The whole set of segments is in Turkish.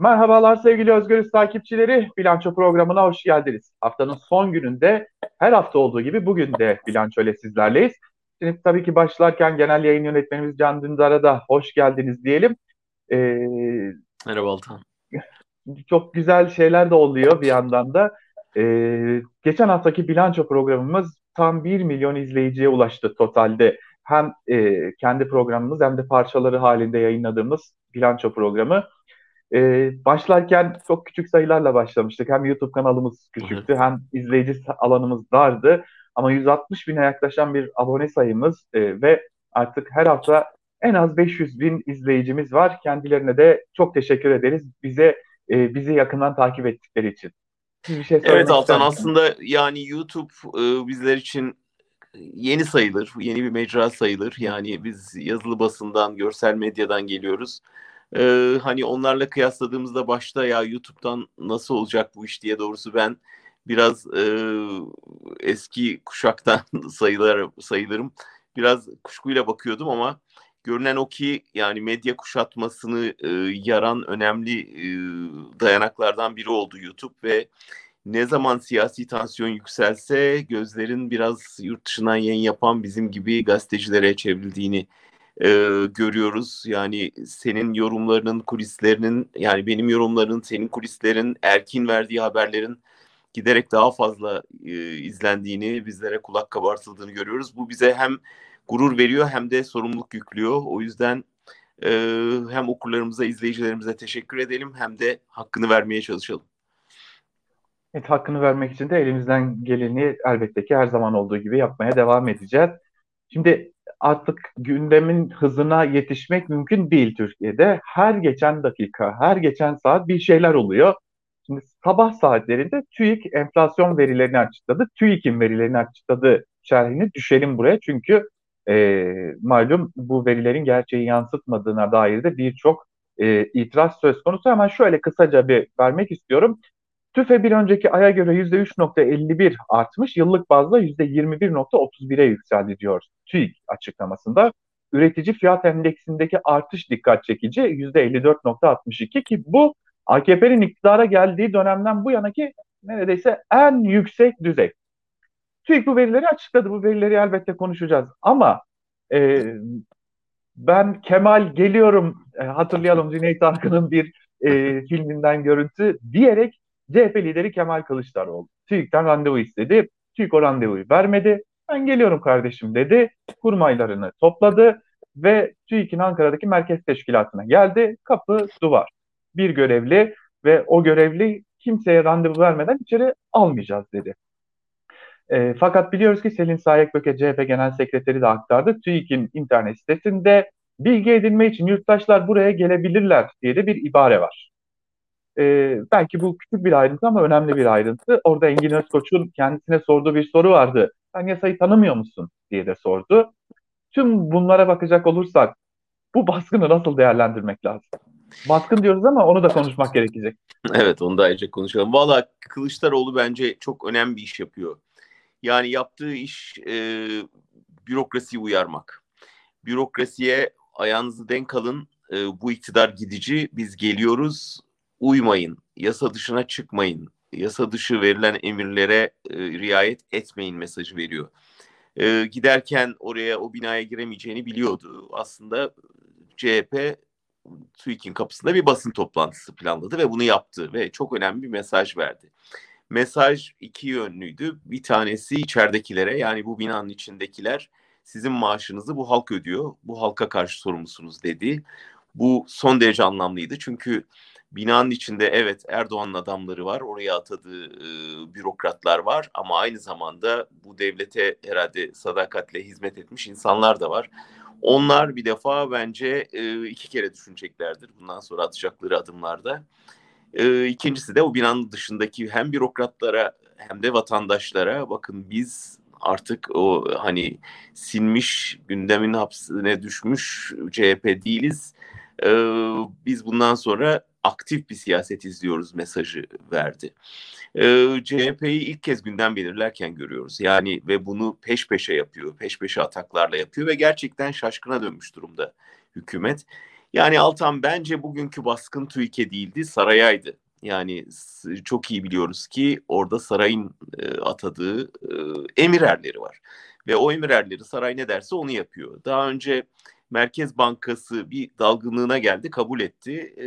Merhabalar sevgili Özgürüz takipçileri. Bilanço programına hoş geldiniz. Haftanın son gününde her hafta olduğu gibi bugün de Bilanço ile sizlerleyiz. Şimdi tabii ki başlarken genel yayın yönetmenimiz Can Dündar'a da hoş geldiniz diyelim. Ee, Merhaba Altan. Çok güzel şeyler de oluyor bir yandan da. Ee, geçen haftaki bilanço programımız tam 1 milyon izleyiciye ulaştı totalde. Hem e, kendi programımız hem de parçaları halinde yayınladığımız bilanço programı. Ee, başlarken çok küçük sayılarla başlamıştık. Hem YouTube kanalımız küçüktü hem izleyici alanımız dardı. Ama 160 bine yaklaşan bir abone sayımız e, ve artık her hafta en az 500 bin izleyicimiz var. Kendilerine de çok teşekkür ederiz bize e, bizi yakından takip ettikleri için. Bir şey evet Altan aslında yani YouTube e, bizler için yeni sayılır, yeni bir mecra sayılır. Yani biz yazılı basından, görsel medyadan geliyoruz. Ee, hani onlarla kıyasladığımızda başta ya YouTube'dan nasıl olacak bu iş diye doğrusu ben biraz e, eski kuşaktan sayılır, sayılırım. Biraz kuşkuyla bakıyordum ama görünen o ki yani medya kuşatmasını e, yaran önemli e, dayanaklardan biri oldu YouTube ve ne zaman siyasi tansiyon yükselse gözlerin biraz yurt dışından yayın yapan bizim gibi gazetecilere çevrildiğini e, görüyoruz. Yani senin yorumlarının, kulislerinin, yani benim yorumların, senin kulislerin, Erkin verdiği haberlerin giderek daha fazla e, izlendiğini, bizlere kulak kabartıldığını görüyoruz. Bu bize hem gurur veriyor hem de sorumluluk yüklüyor. O yüzden e, hem okurlarımıza, izleyicilerimize teşekkür edelim hem de hakkını vermeye çalışalım. Evet, hakkını vermek için de elimizden geleni elbette ki her zaman olduğu gibi yapmaya devam edeceğiz. Şimdi artık gündemin hızına yetişmek mümkün değil Türkiye'de. Her geçen dakika, her geçen saat bir şeyler oluyor. Şimdi sabah saatlerinde TÜİK enflasyon verilerini açıkladı. TÜİK'in verilerini açıkladı şerhini düşelim buraya. Çünkü e, malum bu verilerin gerçeği yansıtmadığına dair de birçok e, itiraz söz konusu. Hemen şöyle kısaca bir vermek istiyorum. TÜFE bir önceki aya göre %3.51 artmış, yıllık bazda %21.31'e yükseldi diyor TÜİK açıklamasında. Üretici fiyat endeksindeki artış dikkat çekici %54.62 ki bu AKP'nin iktidara geldiği dönemden bu yanaki neredeyse en yüksek düzey. TÜİK bu verileri açıkladı. Bu verileri elbette konuşacağız. Ama e, ben Kemal geliyorum e, hatırlayalım Cüneyt Arkın'ın bir e, filminden görüntü diyerek CHP lideri Kemal Kılıçdaroğlu TÜİK'ten randevu istedi. TÜİK o randevuyu vermedi. Ben geliyorum kardeşim dedi. Kurmaylarını topladı ve TÜİK'in Ankara'daki merkez teşkilatına geldi. Kapı duvar. Bir görevli ve o görevli kimseye randevu vermeden içeri almayacağız dedi. E, fakat biliyoruz ki Selin Sayekböke CHP Genel Sekreteri de aktardı. TÜİK'in internet sitesinde bilgi edinme için yurttaşlar buraya gelebilirler diye de bir ibare var. E, belki bu küçük bir ayrıntı ama önemli bir ayrıntı. Orada Engin Özkoç'un kendisine sorduğu bir soru vardı. Sen yasayı tanımıyor musun diye de sordu. Tüm bunlara bakacak olursak bu baskını nasıl değerlendirmek lazım? Baskın diyoruz ama onu da konuşmak gerekecek. Evet onu da ayrıca konuşalım. Valla Kılıçdaroğlu bence çok önemli bir iş yapıyor. Yani yaptığı iş e, bürokrasiyi uyarmak. Bürokrasiye ayağınızı denk alın. E, bu iktidar gidici. Biz geliyoruz uymayın, yasa dışına çıkmayın, yasa dışı verilen emirlere e, riayet etmeyin mesajı veriyor. E, giderken oraya o binaya giremeyeceğini biliyordu. Aslında CHP TÜİK'in kapısında bir basın toplantısı planladı ve bunu yaptı ve çok önemli bir mesaj verdi. Mesaj iki yönlüydü. Bir tanesi içeridekilere yani bu binanın içindekiler sizin maaşınızı bu halk ödüyor. Bu halka karşı sorumlusunuz dedi. Bu son derece anlamlıydı çünkü binanın içinde evet Erdoğan'ın adamları var, oraya atadığı e, bürokratlar var ama aynı zamanda bu devlete herhalde sadakatle hizmet etmiş insanlar da var. Onlar bir defa bence e, iki kere düşüneceklerdir bundan sonra atacakları adımlarda. E, ikincisi de o binanın dışındaki hem bürokratlara hem de vatandaşlara bakın biz artık o hani sinmiş gündemin hapsine düşmüş CHP değiliz. Ee, biz bundan sonra aktif bir siyaset izliyoruz mesajı verdi. Ee, CHP'yi ilk kez günden belirlerken görüyoruz. Yani ve bunu peş peşe yapıyor, peş peşe ataklarla yapıyor ve gerçekten şaşkına dönmüş durumda hükümet. Yani Altan bence bugünkü baskın TÜİK'e değildi, sarayaydı. Yani çok iyi biliyoruz ki orada sarayın e, atadığı e, emir erleri var. Ve o emir erleri saray ne derse onu yapıyor. Daha önce Merkez Bankası bir dalgınlığına geldi, kabul etti. E,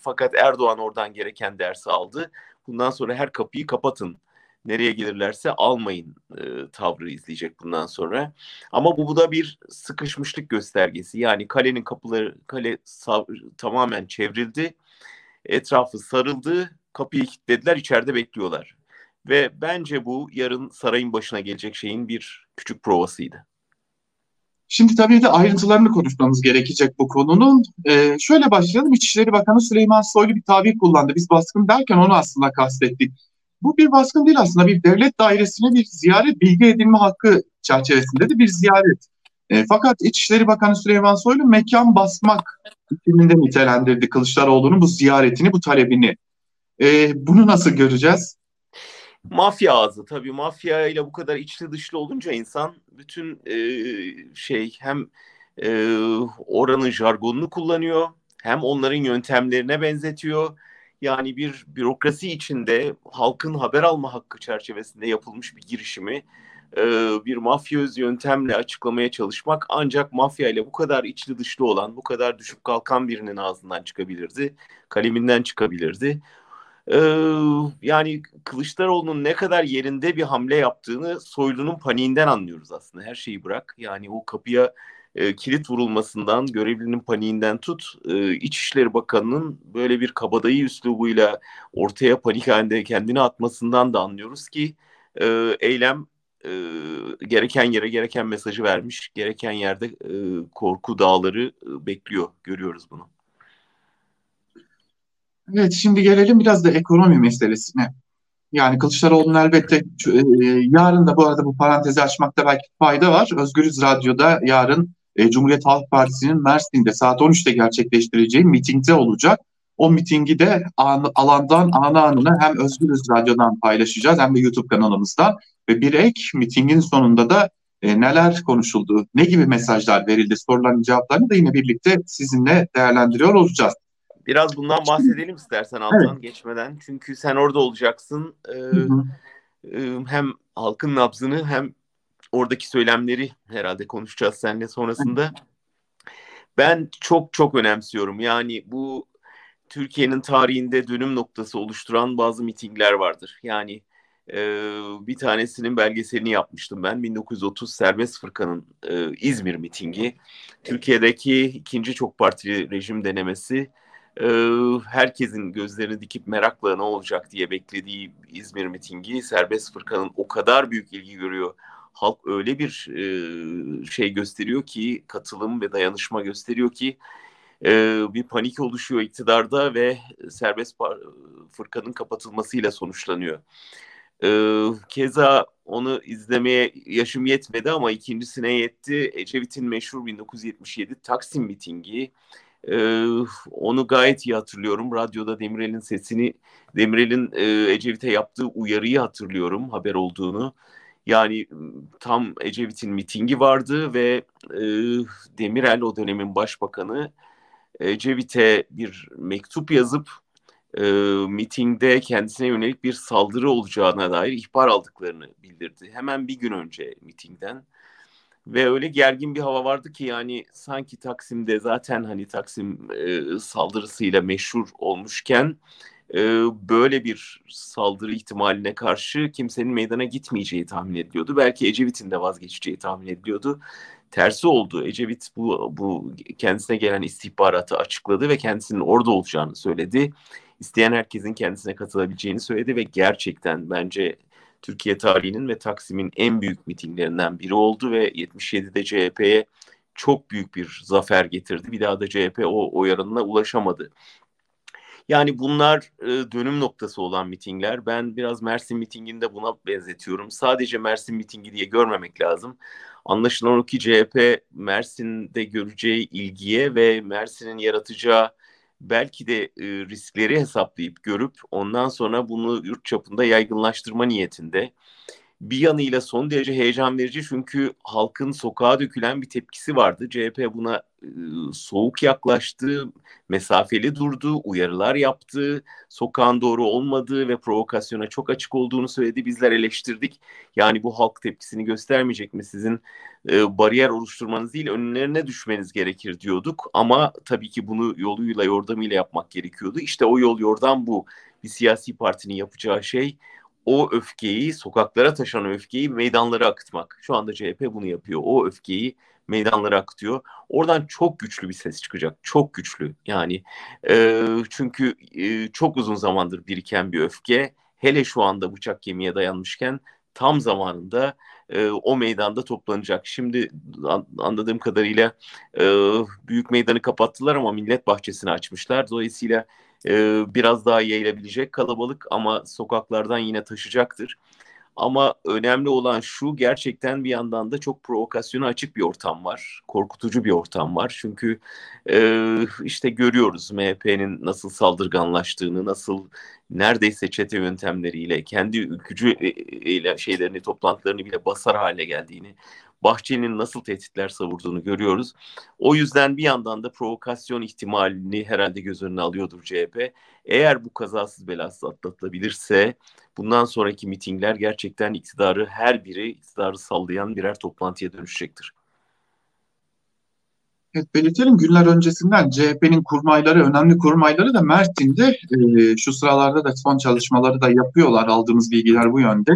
fakat Erdoğan oradan gereken dersi aldı. Bundan sonra her kapıyı kapatın. Nereye gelirlerse almayın e, tavrı izleyecek bundan sonra. Ama bu, bu da bir sıkışmışlık göstergesi. Yani kalenin kapıları kale tamamen çevrildi. Etrafı sarıldı. Kapıyı kilitlediler, içeride bekliyorlar. Ve bence bu yarın sarayın başına gelecek şeyin bir küçük provasıydı. Şimdi tabii de ayrıntılarını konuşmamız gerekecek bu konunun. Ee, şöyle başlayalım. İçişleri Bakanı Süleyman Soylu bir tabir kullandı. Biz baskın derken onu aslında kastettik. Bu bir baskın değil aslında. Bir devlet dairesine bir ziyaret, bilgi edinme hakkı çerçevesinde de bir ziyaret. E, fakat İçişleri Bakanı Süleyman Soylu mekan basmak biçiminde nitelendirdi Kılıçdaroğlu'nun bu ziyaretini, bu talebini. E, bunu nasıl göreceğiz? Mafya ağzı tabii mafya ile bu kadar içli dışlı olunca insan bütün e, şey hem e, oranın jargonunu kullanıyor hem onların yöntemlerine benzetiyor. Yani bir bürokrasi içinde halkın haber alma hakkı çerçevesinde yapılmış bir girişimi e, bir mafyöz yöntemle açıklamaya çalışmak ancak mafya ile bu kadar içli dışlı olan, bu kadar düşüp kalkan birinin ağzından çıkabilirdi, kaleminden çıkabilirdi. Ee, yani Kılıçdaroğlu'nun ne kadar yerinde bir hamle yaptığını Soylu'nun paniğinden anlıyoruz aslında. Her şeyi bırak. Yani o kapıya e, kilit vurulmasından, görevlinin paniğinden tut, e, İçişleri Bakanı'nın böyle bir kabadayı üslubuyla ortaya panik halinde kendini atmasından da anlıyoruz ki e, eylem e, gereken yere gereken mesajı vermiş, gereken yerde e, korku dağları e, bekliyor. Görüyoruz bunu. Evet, şimdi gelelim biraz da ekonomi meselesine. Yani Kılıçdaroğlu'nun elbette e, yarın da bu arada bu parantezi açmakta belki fayda var. Özgürüz Radyo'da yarın e, Cumhuriyet Halk Partisi'nin Mersin'de saat 13'te gerçekleştireceği mitingde olacak. O mitingi de an, alandan ana anına hem Özgürüz Radyo'dan paylaşacağız hem de YouTube kanalımızdan. Ve bir ek mitingin sonunda da e, neler konuşuldu, ne gibi mesajlar verildi soruların cevaplarını da yine birlikte sizinle değerlendiriyor olacağız. Biraz bundan bahsedelim istersen Altan evet. geçmeden. Çünkü sen orada olacaksın. Ee, e, hem halkın nabzını hem oradaki söylemleri herhalde konuşacağız seninle sonrasında. Ben çok çok önemsiyorum. Yani bu Türkiye'nin tarihinde dönüm noktası oluşturan bazı mitingler vardır. Yani e, bir tanesinin belgeselini yapmıştım ben. 1930 Serbest Fırkan'ın e, İzmir mitingi. Türkiye'deki ikinci çok partili rejim denemesi herkesin gözlerini dikip merakla ne olacak diye beklediği İzmir mitingi Serbest Fırkan'ın o kadar büyük ilgi görüyor. Halk öyle bir e, şey gösteriyor ki katılım ve dayanışma gösteriyor ki e, bir panik oluşuyor iktidarda ve Serbest Fırkan'ın kapatılmasıyla sonuçlanıyor. E, keza onu izlemeye yaşım yetmedi ama ikincisine yetti. Ecevit'in meşhur 1977 Taksim mitingi ee, onu gayet iyi hatırlıyorum. Radyoda Demirel'in sesini, Demirel'in e, Ecevit'e yaptığı uyarıyı hatırlıyorum haber olduğunu. Yani tam Ecevit'in mitingi vardı ve e, Demirel o dönemin başbakanı Ecevit'e bir mektup yazıp e, mitingde kendisine yönelik bir saldırı olacağına dair ihbar aldıklarını bildirdi. Hemen bir gün önce mitingden. Ve öyle gergin bir hava vardı ki yani sanki Taksim'de zaten hani Taksim e, saldırısıyla meşhur olmuşken e, böyle bir saldırı ihtimaline karşı kimsenin meydana gitmeyeceği tahmin ediliyordu. Belki Ecevit'in de vazgeçeceği tahmin ediliyordu. Tersi oldu. Ecevit bu, bu kendisine gelen istihbaratı açıkladı ve kendisinin orada olacağını söyledi. İsteyen herkesin kendisine katılabileceğini söyledi ve gerçekten bence Türkiye tarihinin ve Taksim'in en büyük mitinglerinden biri oldu ve 77'de CHP'ye çok büyük bir zafer getirdi. Bir daha da CHP o oy oranına ulaşamadı. Yani bunlar e, dönüm noktası olan mitingler. Ben biraz Mersin mitinginde buna benzetiyorum. Sadece Mersin mitingi diye görmemek lazım. Anlaşılan o ki CHP Mersin'de göreceği ilgiye ve Mersin'in yaratacağı belki de e, riskleri hesaplayıp görüp ondan sonra bunu yurt çapında yaygınlaştırma niyetinde. Bir yanıyla son derece heyecan verici çünkü halkın sokağa dökülen bir tepkisi vardı. CHP buna e, soğuk yaklaştı, mesafeli durdu, uyarılar yaptı, sokağın doğru olmadığı ve provokasyona çok açık olduğunu söyledi. Bizler eleştirdik. Yani bu halk tepkisini göstermeyecek mi? Sizin e, bariyer oluşturmanız değil, önlerine düşmeniz gerekir diyorduk. Ama tabii ki bunu yoluyla, yordamıyla yapmak gerekiyordu. İşte o yol yordan bu. Bir siyasi partinin yapacağı şey o öfkeyi, sokaklara taşan öfkeyi meydanlara akıtmak. Şu anda CHP bunu yapıyor. O öfkeyi meydanlara akıtıyor. Oradan çok güçlü bir ses çıkacak. Çok güçlü. Yani e, çünkü e, çok uzun zamandır biriken bir öfke. Hele şu anda bıçak kemiğe dayanmışken tam zamanında e, o meydanda toplanacak. Şimdi an, anladığım kadarıyla e, büyük meydanı kapattılar ama millet bahçesini açmışlar. Dolayısıyla e, biraz daha yayılabilecek kalabalık ama sokaklardan yine taşacaktır. Ama önemli olan şu gerçekten bir yandan da çok provokasyona açık bir ortam var. Korkutucu bir ortam var. Çünkü e, işte görüyoruz MHP'nin nasıl saldırganlaştığını, nasıl neredeyse çete yöntemleriyle, kendi ülkücü ile şeylerini, toplantılarını bile basar hale geldiğini, Bahçeli'nin nasıl tehditler savurduğunu görüyoruz. O yüzden bir yandan da provokasyon ihtimalini herhalde göz önüne alıyordur CHP. Eğer bu kazasız belasız atlatılabilirse bundan sonraki mitingler gerçekten iktidarı her biri iktidarı sallayan birer toplantıya dönüşecektir. Evet, belirtelim günler öncesinden CHP'nin kurmayları, önemli kurmayları da Mersin'de e, şu sıralarda da son çalışmaları da yapıyorlar. Aldığımız bilgiler bu yönde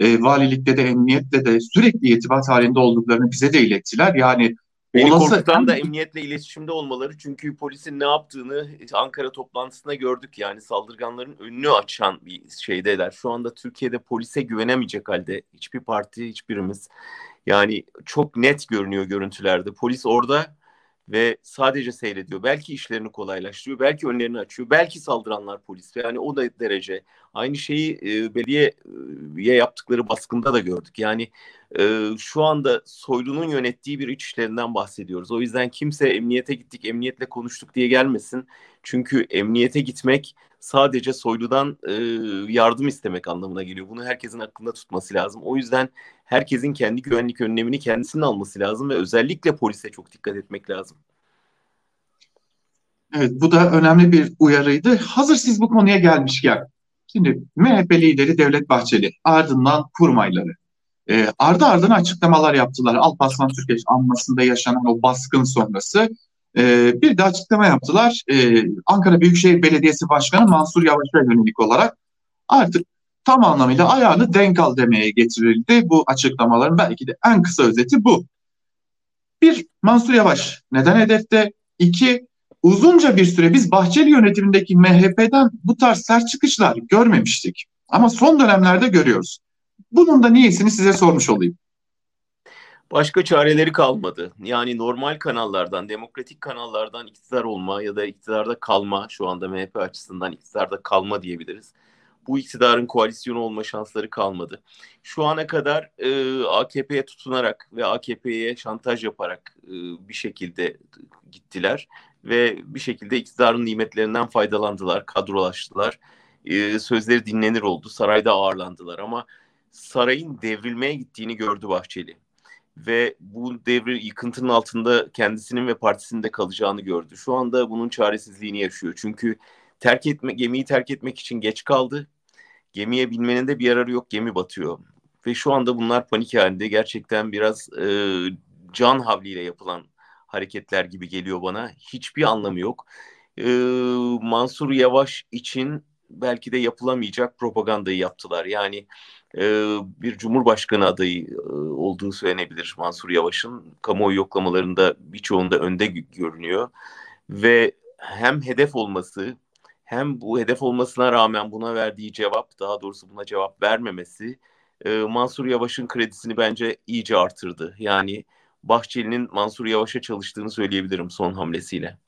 e, valilikte de emniyette de sürekli irtibat halinde olduklarını bize de ilettiler. Yani Beni olası... korkutan da emniyetle iletişimde olmaları çünkü polisin ne yaptığını Ankara toplantısında gördük yani saldırganların önünü açan bir şeydeler. Şu anda Türkiye'de polise güvenemeyecek halde hiçbir parti hiçbirimiz yani çok net görünüyor görüntülerde. Polis orada ve sadece seyrediyor. Belki işlerini kolaylaştırıyor, belki önlerini açıyor, belki saldıranlar polis. Yani o da derece. Aynı şeyi e, belediyeye yaptıkları baskında da gördük. Yani e, şu anda Soylu'nun yönettiği bir iç işlerinden bahsediyoruz. O yüzden kimse emniyete gittik, emniyetle konuştuk diye gelmesin. Çünkü emniyete gitmek sadece Soylu'dan e, yardım istemek anlamına geliyor. Bunu herkesin aklında tutması lazım. O yüzden herkesin kendi güvenlik önlemini kendisinin alması lazım ve özellikle polise çok dikkat etmek lazım. Evet bu da önemli bir uyarıydı. Hazır siz bu konuya gelmişken şimdi MHP lideri Devlet Bahçeli ardından kurmayları e, ardı ardına açıklamalar yaptılar. Alparslan Türkeş anmasında yaşanan o baskın sonrası e, bir de açıklama yaptılar. E, Ankara Büyükşehir Belediyesi Başkanı Mansur Yavaş'a yönelik olarak artık tam anlamıyla ayağını denk al demeye getirildi. Bu açıklamaların belki de en kısa özeti bu. Bir, Mansur Yavaş neden hedefte? İki, uzunca bir süre biz Bahçeli yönetimindeki MHP'den bu tarz sert çıkışlar görmemiştik. Ama son dönemlerde görüyoruz. Bunun da niyesini size sormuş olayım. Başka çareleri kalmadı. Yani normal kanallardan, demokratik kanallardan iktidar olma ya da iktidarda kalma, şu anda MHP açısından iktidarda kalma diyebiliriz bu iktidarın koalisyonu olma şansları kalmadı. Şu ana kadar e, AKP'ye tutunarak ve AKP'ye şantaj yaparak e, bir şekilde gittiler ve bir şekilde iktidarın nimetlerinden faydalandılar, kadrolaştılar. E, sözleri dinlenir oldu, sarayda ağırlandılar ama sarayın devrilmeye gittiğini gördü Bahçeli ve bu devri yıkıntının altında kendisinin ve partisinin de kalacağını gördü. Şu anda bunun çaresizliğini yaşıyor. Çünkü terk etme gemiyi terk etmek için geç kaldı gemiye binmenin de bir yararı yok gemi batıyor. Ve şu anda bunlar panik halinde gerçekten biraz e, can havliyle yapılan hareketler gibi geliyor bana. Hiçbir anlamı yok. E, Mansur Yavaş için belki de yapılamayacak propagandayı yaptılar. Yani e, bir cumhurbaşkanı adayı e, olduğu söylenebilir Mansur Yavaş'ın. Kamuoyu yoklamalarında birçoğunda önde görünüyor. Ve hem hedef olması hem bu hedef olmasına rağmen buna verdiği cevap, daha doğrusu buna cevap vermemesi e, Mansur Yavaş'ın kredisini bence iyice artırdı. Yani Bahçeli'nin Mansur Yavaş'a çalıştığını söyleyebilirim son hamlesiyle.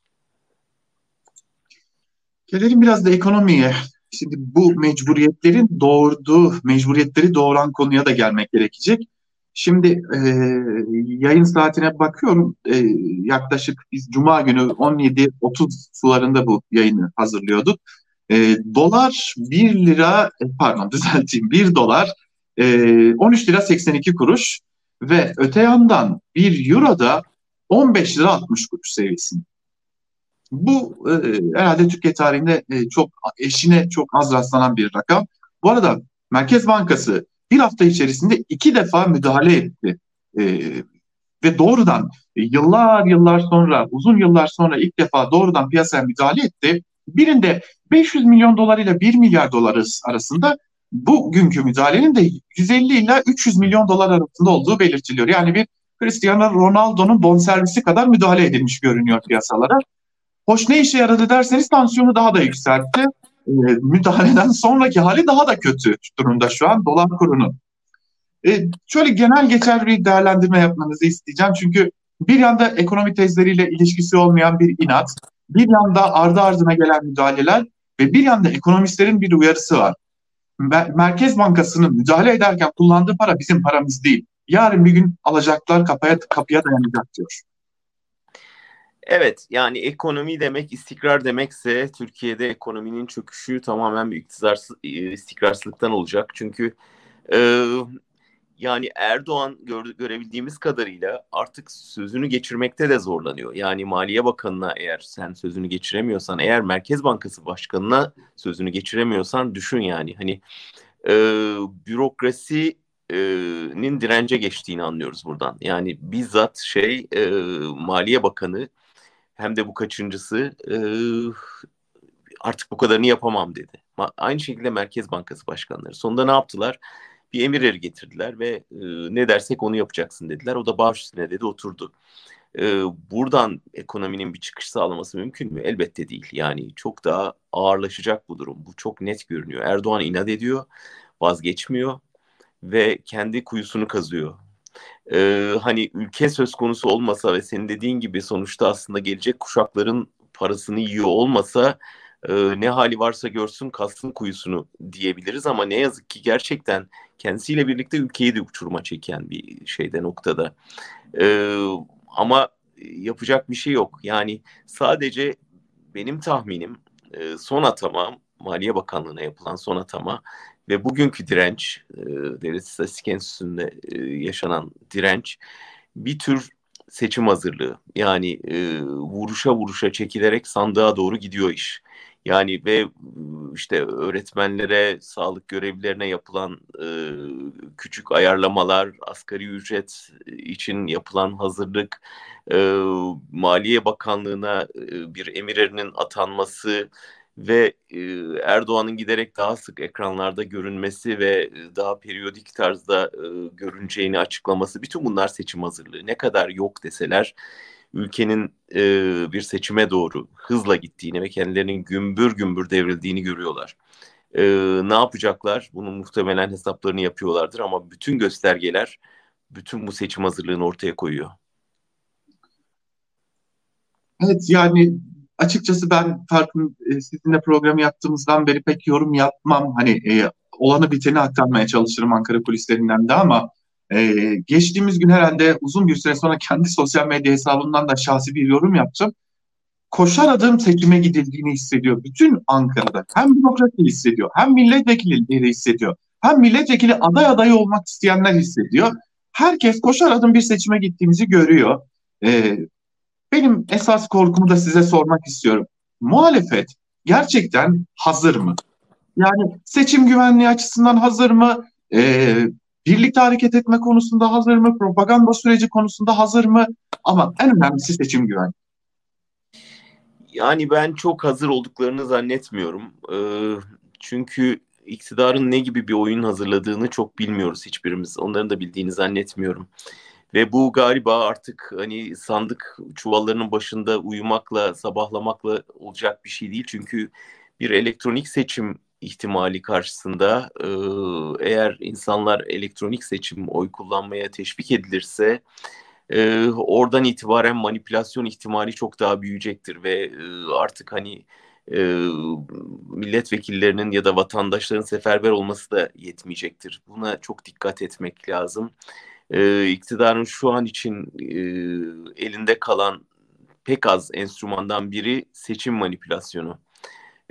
Gelelim biraz da ekonomiye. Şimdi bu mecburiyetlerin doğurduğu, mecburiyetleri doğuran konuya da gelmek gerekecek. Şimdi e, yayın saatine bakıyorum. E, yaklaşık biz Cuma günü 17.30 sularında bu yayını hazırlıyorduk. E, dolar 1 lira, e, pardon düzelteyim 1 dolar e, 13 lira 82 kuruş ve öte yandan bir euro da 15 lira 60 kuruş seviyesinde. Bu e, herhalde Türkiye tarihinde e, çok eşine çok az rastlanan bir rakam. Bu arada Merkez Bankası bir hafta içerisinde iki defa müdahale etti. E, ve doğrudan e, yıllar yıllar sonra, uzun yıllar sonra ilk defa doğrudan piyasaya müdahale etti. Birinde 500 milyon dolar ile 1 milyar dolar arasında bugünkü müdahalenin de 150 ile 300 milyon dolar arasında olduğu belirtiliyor. Yani bir Cristiano Ronaldo'nun bonservisi kadar müdahale edilmiş görünüyor piyasalara. Hoş ne işe yaradı derseniz tansiyonu daha da yükseltti. E, müdahaleden sonraki hali daha da kötü durumda şu an dolar kurunun. E, şöyle genel geçer bir değerlendirme yapmanızı isteyeceğim. Çünkü bir yanda ekonomi tezleriyle ilişkisi olmayan bir inat, bir yanda ardı ardına gelen müdahaleler ve bir yanda ekonomistlerin bir uyarısı var. Merkez Bankası'nın müdahale ederken kullandığı para bizim paramız değil. Yarın bir gün alacaklar kapıya, kapıya dayanacak diyor. Evet yani ekonomi demek istikrar demekse Türkiye'de ekonominin çöküşü tamamen bir iktidarsız, istikrarsızlıktan olacak. Çünkü e, yani Erdoğan gör, görebildiğimiz kadarıyla artık sözünü geçirmekte de zorlanıyor. Yani Maliye Bakanı'na eğer sen sözünü geçiremiyorsan, eğer Merkez Bankası Başkanı'na sözünü geçiremiyorsan düşün yani. Hani e, bürokrasinin dirence geçtiğini anlıyoruz buradan. Yani bizzat şey e, Maliye Bakanı hem de bu kaçıncısı artık bu kadarını yapamam dedi. Aynı şekilde Merkez Bankası Başkanları. Sonunda ne yaptılar? bir emir eri getirdiler ve ne dersek onu yapacaksın dediler. O da baş üstüne dedi oturdu. E, buradan ekonominin bir çıkış sağlaması mümkün mü? Elbette değil. Yani çok daha ağırlaşacak bu durum. Bu çok net görünüyor. Erdoğan inat ediyor, vazgeçmiyor ve kendi kuyusunu kazıyor. Ee, hani ülke söz konusu olmasa ve senin dediğin gibi sonuçta aslında gelecek kuşakların parasını yiyor olmasa e, ne hali varsa görsün kalsın kuyusunu diyebiliriz ama ne yazık ki gerçekten kendisiyle birlikte ülkeyi de uçuruma çeken bir şeyde noktada. E, ama yapacak bir şey yok. Yani sadece benim tahminim e, son atama Maliye Bakanlığı'na yapılan son atama ve bugünkü direnç e, Devlet İstatistik Enstitüsü'nde e, yaşanan direnç bir tür seçim hazırlığı. Yani e, vuruşa vuruşa çekilerek sandığa doğru gidiyor iş. Yani ve işte öğretmenlere, sağlık görevlilerine yapılan e, küçük ayarlamalar, asgari ücret için yapılan hazırlık, e, Maliye Bakanlığı'na e, bir emirerinin atanması ve e, Erdoğan'ın giderek daha sık ekranlarda görünmesi ve daha periyodik tarzda e, görüneceğini açıklaması, bütün bunlar seçim hazırlığı. Ne kadar yok deseler ülkenin e, bir seçime doğru hızla gittiğini ve kendilerinin gümbür gümbür devrildiğini görüyorlar. E, ne yapacaklar? Bunun muhtemelen hesaplarını yapıyorlardır ama bütün göstergeler bütün bu seçim hazırlığını ortaya koyuyor. Evet yani açıkçası ben farkın e, sizinle programı yaptığımızdan beri pek yorum yapmam. Hani e, olanı biteni aktarmaya çalışırım Ankara kulislerinden de ama ee, geçtiğimiz gün herhalde uzun bir süre sonra kendi sosyal medya hesabından da şahsi bir yorum yaptım. Koşar adım seçime gidildiğini hissediyor. Bütün Ankara'da hem bürokrasi hissediyor, hem milletvekilleri hissediyor, hem milletvekili aday adayı olmak isteyenler hissediyor. Herkes koşar adım bir seçime gittiğimizi görüyor. Ee, benim esas korkumu da size sormak istiyorum. Muhalefet gerçekten hazır mı? Yani seçim güvenliği açısından hazır mı? Ee, birlikte hareket etme konusunda hazır mı? Propaganda süreci konusunda hazır mı? Ama en önemlisi seçim güven. Yani ben çok hazır olduklarını zannetmiyorum. Ee, çünkü iktidarın ne gibi bir oyun hazırladığını çok bilmiyoruz hiçbirimiz. Onların da bildiğini zannetmiyorum. Ve bu galiba artık hani sandık çuvallarının başında uyumakla, sabahlamakla olacak bir şey değil. Çünkü bir elektronik seçim ihtimali karşısında eğer insanlar elektronik seçim oy kullanmaya teşvik edilirse e, oradan itibaren manipülasyon ihtimali çok daha büyüyecektir ve artık hani e, milletvekillerinin ya da vatandaşların seferber olması da yetmeyecektir. Buna çok dikkat etmek lazım. E, iktidarın şu an için e, elinde kalan pek az enstrümandan biri seçim manipülasyonu.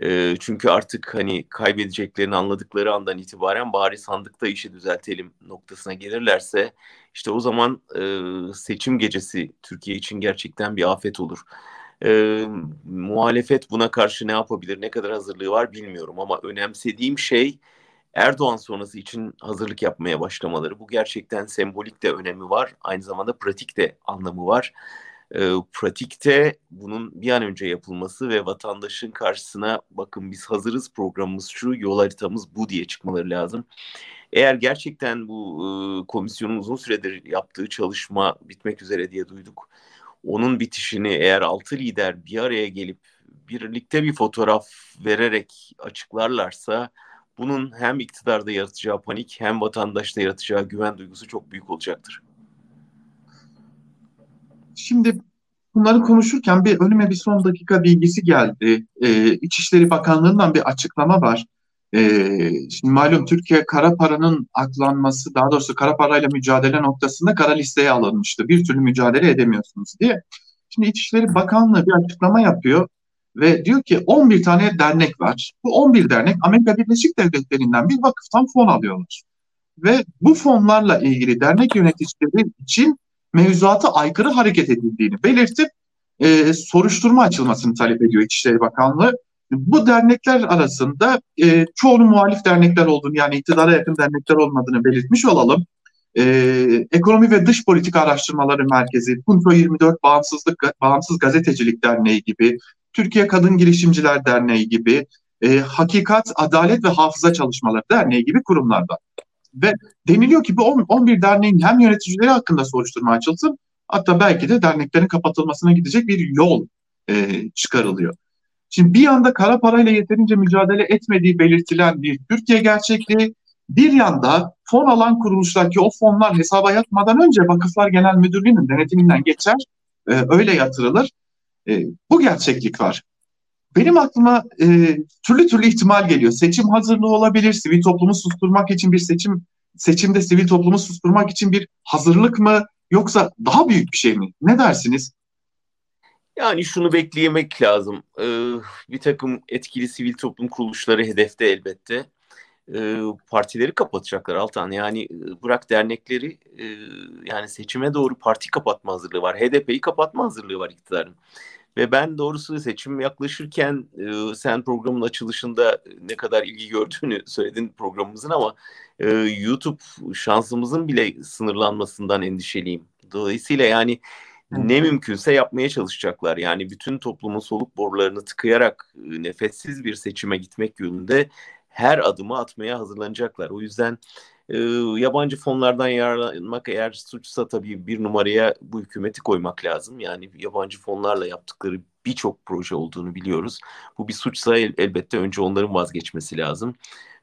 E, çünkü artık hani kaybedeceklerini anladıkları andan itibaren bari sandıkta işi düzeltelim noktasına gelirlerse işte o zaman e, seçim gecesi Türkiye için gerçekten bir afet olur. E, muhalefet buna karşı ne yapabilir, ne kadar hazırlığı var bilmiyorum ama önemsediğim şey Erdoğan sonrası için hazırlık yapmaya başlamaları. Bu gerçekten sembolik de önemi var, aynı zamanda pratik de anlamı var. E, pratikte bunun bir an önce yapılması ve vatandaşın karşısına bakın biz hazırız programımız şu, yol haritamız bu diye çıkmaları lazım. Eğer gerçekten bu e, komisyonun uzun süredir yaptığı çalışma bitmek üzere diye duyduk onun bitişini eğer altı lider bir araya gelip birlikte bir fotoğraf vererek açıklarlarsa bunun hem iktidarda yaratacağı panik hem vatandaşta yaratacağı güven duygusu çok büyük olacaktır. Şimdi bunları konuşurken bir önüme bir son dakika bilgisi geldi. Ee, İçişleri Bakanlığı'ndan bir açıklama var. Ee, şimdi malum Türkiye kara paranın aklanması, daha doğrusu kara parayla mücadele noktasında kara listeye alınmıştı. Bir türlü mücadele edemiyorsunuz diye. Şimdi İçişleri Bakanlığı bir açıklama yapıyor ve diyor ki 11 tane dernek var. Bu 11 dernek Amerika Birleşik Devletleri'nden bir vakıftan fon alıyorlar. Ve bu fonlarla ilgili dernek yöneticileri için mevzuata aykırı hareket edildiğini belirtip e, soruşturma açılmasını talep ediyor İçişleri Bakanlığı. Bu dernekler arasında e, çoğunun muhalif dernekler olduğunu yani iktidara yakın dernekler olmadığını belirtmiş olalım. E, Ekonomi ve Dış Politika Araştırmaları Merkezi, Punto 24 Bağımsızlık Bağımsız Gazetecilik Derneği gibi, Türkiye Kadın Girişimciler Derneği gibi, e, Hakikat, Adalet ve Hafıza Çalışmaları Derneği gibi kurumlarda. Ve deniliyor ki bu 11 derneğin hem yöneticileri hakkında soruşturma açılsın, hatta belki de derneklerin kapatılmasına gidecek bir yol e, çıkarılıyor. Şimdi bir yanda kara parayla yeterince mücadele etmediği belirtilen bir Türkiye gerçekliği, bir yanda fon alan kuruluştaki o fonlar hesaba yatmadan önce Vakıflar Genel Müdürlüğü'nün denetiminden geçer, e, öyle yatırılır. E, bu gerçeklik var. Benim aklıma e, türlü türlü ihtimal geliyor. Seçim hazırlığı olabilir, sivil toplumu susturmak için bir seçim, seçimde sivil toplumu susturmak için bir hazırlık mı yoksa daha büyük bir şey mi? Ne dersiniz? Yani şunu bekleyemek lazım. Ee, bir takım etkili sivil toplum kuruluşları hedefte elbette. Ee, partileri kapatacaklar Altan. Yani e, bırak dernekleri e, yani seçime doğru parti kapatma hazırlığı var. HDP'yi kapatma hazırlığı var iktidarın. Ve ben doğrusu seçim yaklaşırken e, sen programın açılışında ne kadar ilgi gördüğünü söyledin programımızın ama e, YouTube şansımızın bile sınırlanmasından endişeliyim. Dolayısıyla yani ne mümkünse yapmaya çalışacaklar. Yani bütün toplumun soluk borularını tıkayarak e, nefessiz bir seçime gitmek yönünde her adımı atmaya hazırlanacaklar. O yüzden e, yabancı fonlardan yararlanmak eğer suçsa tabii bir numaraya bu hükümeti koymak lazım. Yani yabancı fonlarla yaptıkları birçok proje olduğunu biliyoruz. Bu bir suçsa el, elbette önce onların vazgeçmesi lazım.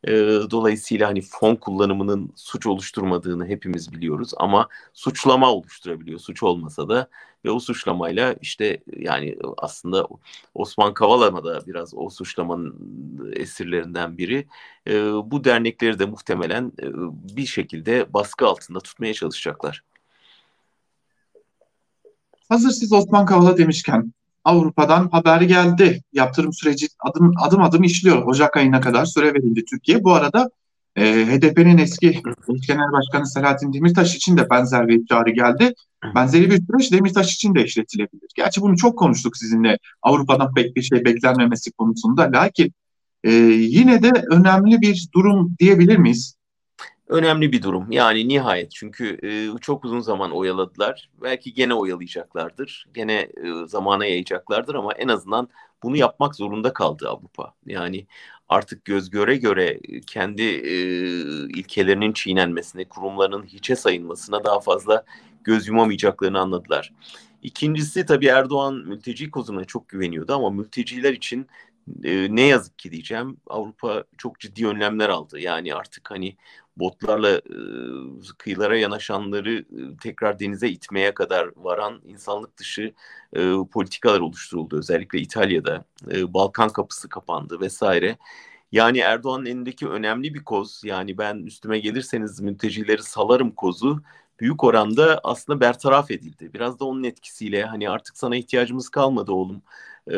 E, dolayısıyla hani fon kullanımının suç oluşturmadığını hepimiz biliyoruz ama suçlama oluşturabiliyor. Suç olmasa da ve o suçlamayla işte yani aslında Osman Kavala da biraz o suçlamanın esirlerinden biri. E, bu dernekleri de muhtemelen e, bir şekilde baskı altında tutmaya çalışacaklar. Hazır siz Osman Kavala demişken Avrupa'dan haber geldi. Yaptırım süreci adım adım adım işliyor. Ocak ayına kadar süre verildi Türkiye. Bu arada e, HDP'nin eski Genel Başkanı Selahattin Demirtaş için de benzer bir çağrı geldi. Benzeri bir süreç Demirtaş için de işletilebilir. Gerçi bunu çok konuştuk sizinle Avrupa'dan pek bir şey beklenmemesi konusunda. Lakin e, yine de önemli bir durum diyebilir miyiz? önemli bir durum. Yani nihayet çünkü e, çok uzun zaman oyaladılar. Belki gene oyalayacaklardır. Gene e, zamana yayacaklardır ama en azından bunu yapmak zorunda kaldı Avrupa. Yani artık göz göre göre kendi e, ilkelerinin çiğnenmesine, kurumlarının hiçe sayılmasına daha fazla göz yumamayacaklarını anladılar. İkincisi tabii Erdoğan mülteci kozuna çok güveniyordu ama mülteciler için e, ne yazık ki diyeceğim Avrupa çok ciddi önlemler aldı. Yani artık hani botlarla e, kıyılara yanaşanları tekrar denize itmeye kadar varan insanlık dışı e, politikalar oluşturuldu. Özellikle İtalya'da e, Balkan kapısı kapandı vesaire. Yani Erdoğan'ın elindeki önemli bir koz yani ben üstüme gelirseniz mültecileri salarım kozu büyük oranda aslında bertaraf edildi. Biraz da onun etkisiyle hani artık sana ihtiyacımız kalmadı oğlum e,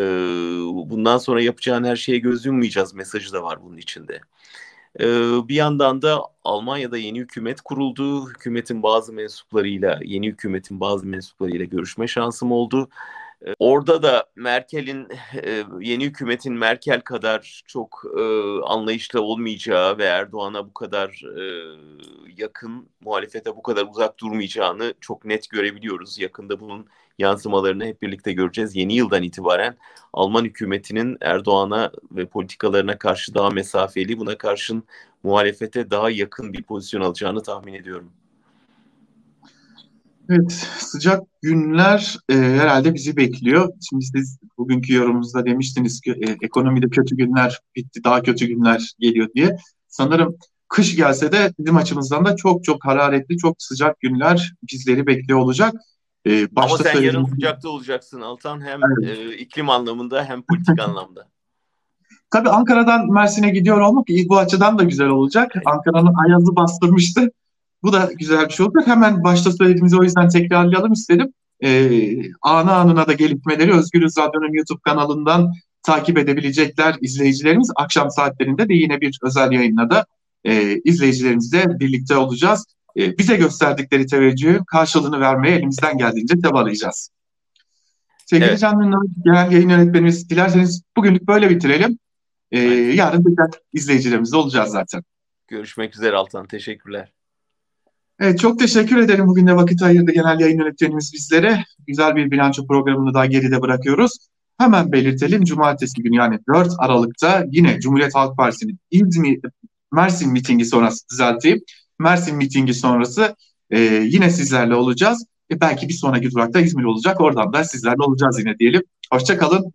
bundan sonra yapacağın her şeye göz yummayacağız mesajı da var bunun içinde. E, bir yandan da Almanya'da yeni hükümet kuruldu. Hükümetin bazı mensuplarıyla, yeni hükümetin bazı mensuplarıyla görüşme şansım oldu. Ee, orada da Merkel'in e, yeni hükümetin Merkel kadar çok e, anlayışlı olmayacağı ve Erdoğan'a bu kadar e, yakın, muhalefete bu kadar uzak durmayacağını çok net görebiliyoruz. Yakında bunun yansımalarını hep birlikte göreceğiz. Yeni yıldan itibaren Alman hükümetinin Erdoğan'a ve politikalarına karşı daha mesafeli, buna karşın muhalefete daha yakın bir pozisyon alacağını tahmin ediyorum. Evet, sıcak günler e, herhalde bizi bekliyor. Şimdi siz bugünkü yorumunuzda demiştiniz ki e, ekonomide kötü günler bitti, daha kötü günler geliyor diye. Sanırım kış gelse de bizim açımızdan da çok çok hararetli, çok sıcak günler bizleri bekliyor olacak. E, başta Ama sen söylediğim... yarın sıcakta olacaksın Altan hem evet. e, iklim anlamında hem politik anlamda. Tabii Ankara'dan Mersin'e gidiyor olmak bu açıdan da güzel olacak. Ankara'nın ayazı bastırmıştı. Bu da güzel bir şey olacak. Hemen başta söylediğimizi o yüzden tekrarlayalım istedim. Ee, anı anına da gelişmeleri Özgürüz Radyo'nun YouTube kanalından takip edebilecekler izleyicilerimiz. Akşam saatlerinde de yine bir özel yayınla da e, izleyicilerimizle birlikte olacağız. E, bize gösterdikleri teveccühün karşılığını vermeye elimizden geldiğince çabalayacağız. Sevgili evet. Can Ünlü, genel yayın yönetmenimiz dilerseniz bugünlük böyle bitirelim. Ee, yarın tekrar izleyicilerimizle olacağız zaten. Görüşmek üzere Altan. Teşekkürler. Evet, çok teşekkür ederim. Bugün de vakit ayırdı genel yayın yönetmenimiz bizlere. Güzel bir bilanço programını daha geride bırakıyoruz. Hemen belirtelim. Cumartesi günü yani 4 Aralık'ta yine Cumhuriyet Halk Partisi'nin İzmir, Mersin mitingi sonrası düzelteyim. Mersin mitingi sonrası e, yine sizlerle olacağız. E, belki bir sonraki durakta İzmir olacak. Oradan da sizlerle olacağız yine diyelim. Hoşçakalın.